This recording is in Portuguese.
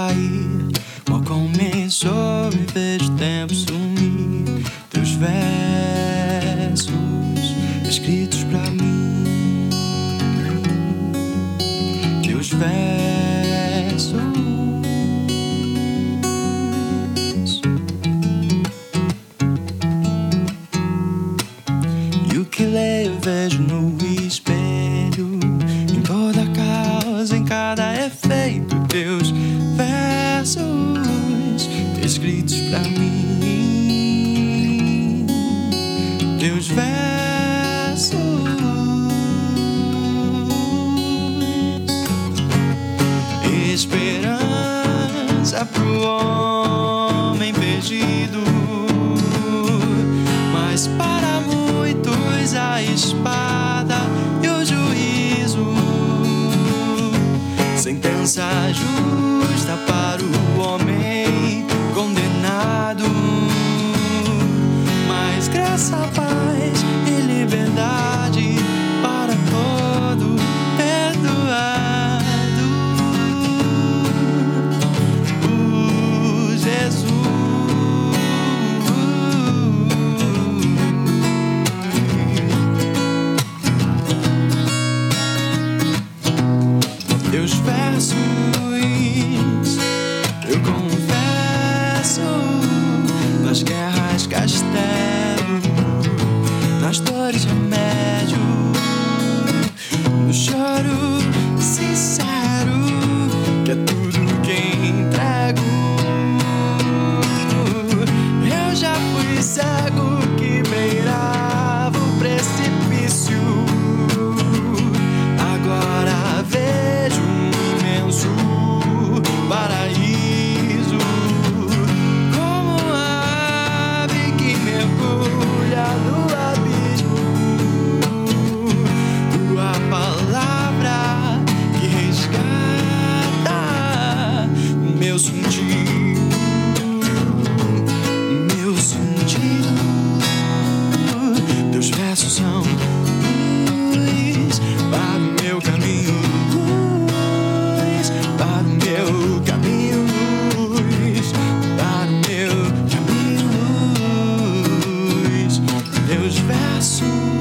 cair. Mal começou e vejo tempo sumir. Teus versos escritos para mim. Teus versos. que leio vejo no espelho Em toda causa, em cada efeito Deus teus versos. Esperança pro homem perdido, mas para muitos a espada e o juízo, sentença justa. Eu confesso nas guerras castelo, nas dores remédio, no choro Meu sentido. Teus versos são luz para o meu caminho, luz para o meu caminho, luz para o meu caminho, luz. Teus versos